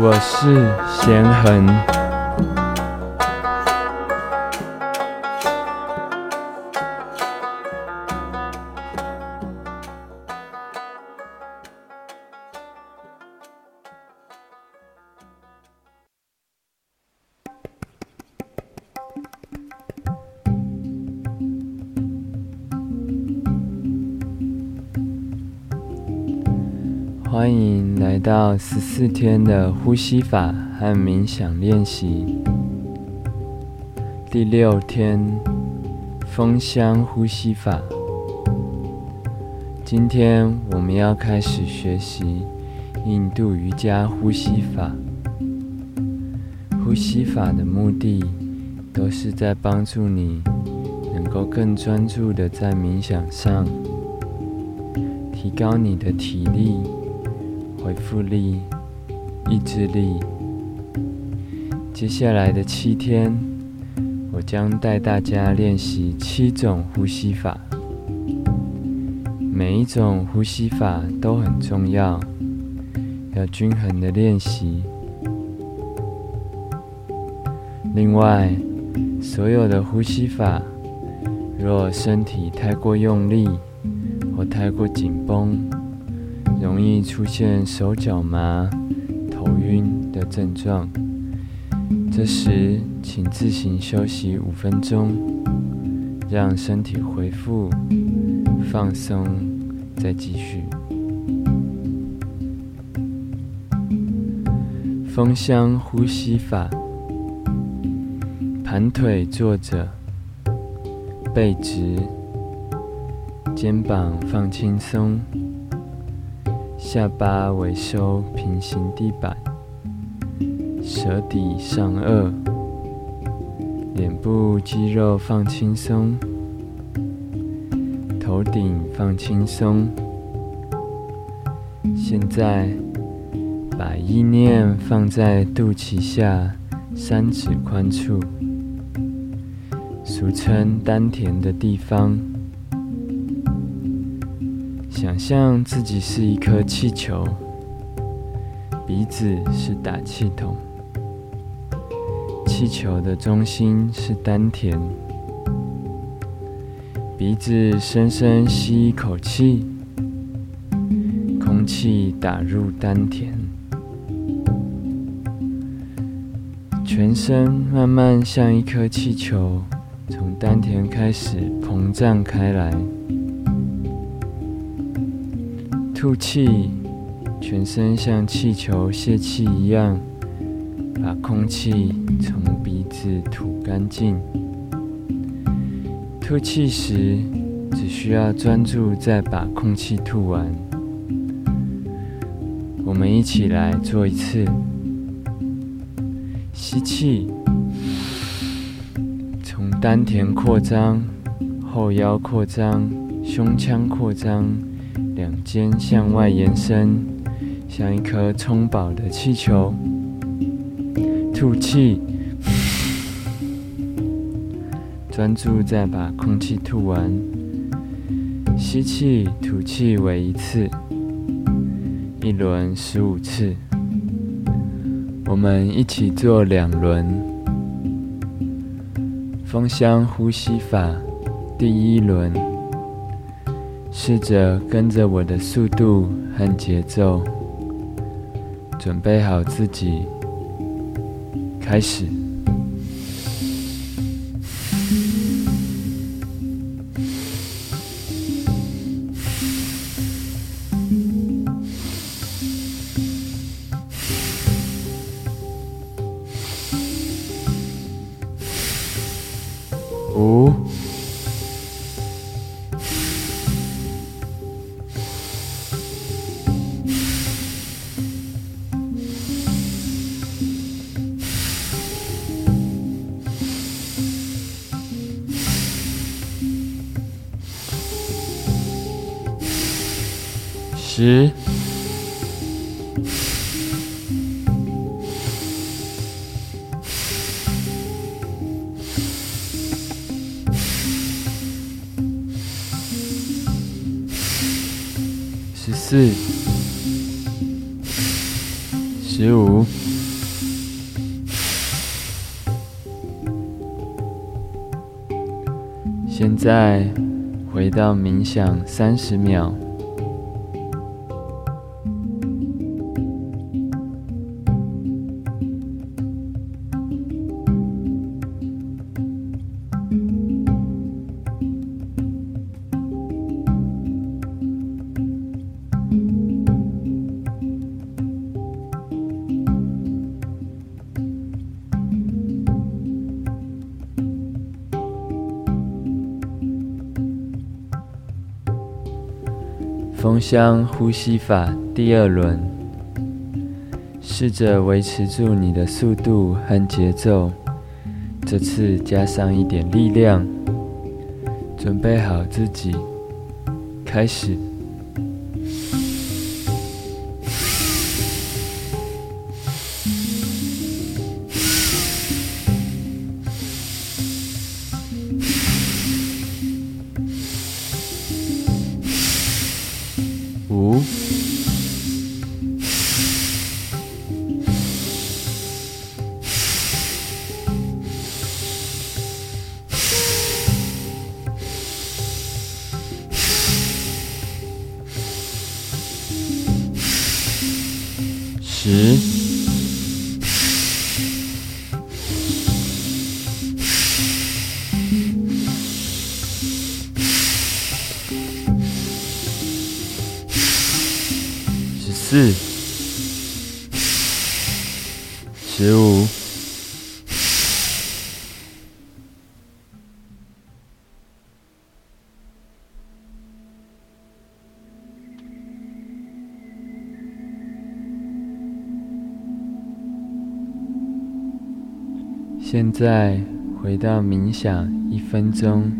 我是贤恒。欢迎来到十四天的呼吸法和冥想练习。第六天，风箱呼吸法。今天我们要开始学习印度瑜伽呼吸法。呼吸法的目的都是在帮助你能够更专注的在冥想上，提高你的体力。恢复力、意志力。接下来的七天，我将带大家练习七种呼吸法。每一种呼吸法都很重要，要均衡的练习。另外，所有的呼吸法，若身体太过用力或太过紧绷，容易出现手脚麻、头晕的症状。这时，请自行休息五分钟，让身体恢复、放松，再继续。丰香呼吸法，盘腿坐着，背直，肩膀放轻松。下巴微收，平行地板，舌抵上颚，脸部肌肉放轻松，头顶放轻松。现在，把意念放在肚脐下三指宽处，俗称丹田的地方。想象自己是一颗气球，鼻子是打气筒，气球的中心是丹田。鼻子深深吸一口气，空气打入丹田，全身慢慢像一颗气球，从丹田开始膨胀开来。吐气，全身像气球泄气一样，把空气从鼻子吐干净。吐气时，只需要专注在把空气吐完。我们一起来做一次。吸气，从丹田扩张，后腰扩张，胸腔扩张。两肩向外延伸，像一颗充饱的气球。吐气，专注在把空气吐完。吸气、吐气为一次，一轮十五次。我们一起做两轮。丰香呼吸法，第一轮。试着跟着我的速度和节奏，准备好自己，开始。十十四十五现在回到冥想三十秒。风箱呼吸法第二轮，试着维持住你的速度和节奏，这次加上一点力量，准备好自己，开始。四、十五。现在回到冥想一分钟，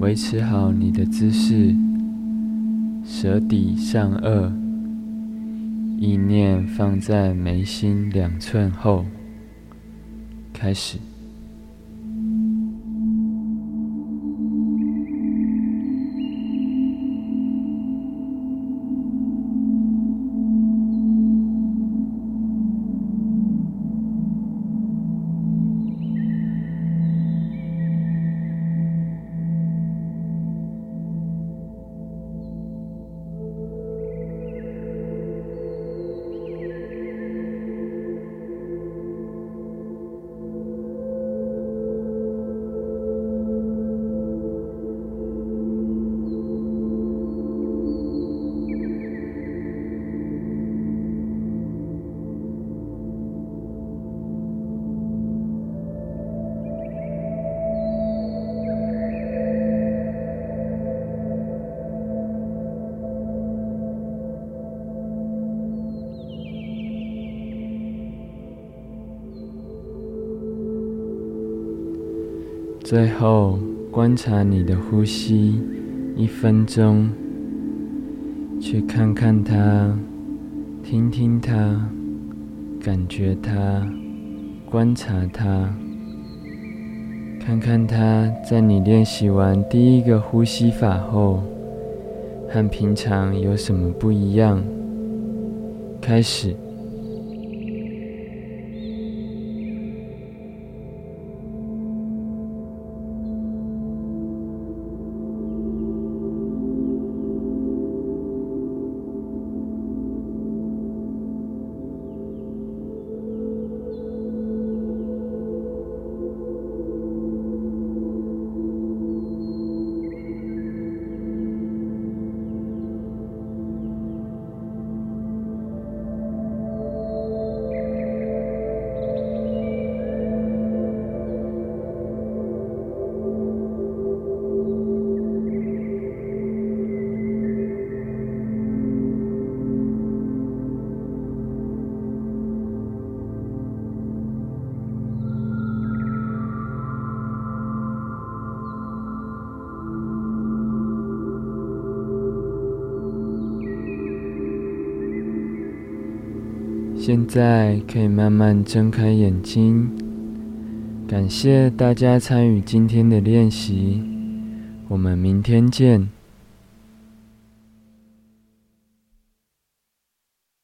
维持好你的姿势，舌抵上颚。意念放在眉心两寸后，开始。最后，观察你的呼吸一分钟，去看看它，听听它，感觉它，观察它，看看它在你练习完第一个呼吸法后，和平常有什么不一样。开始。现在可以慢慢睁开眼睛。感谢大家参与今天的练习，我们明天见。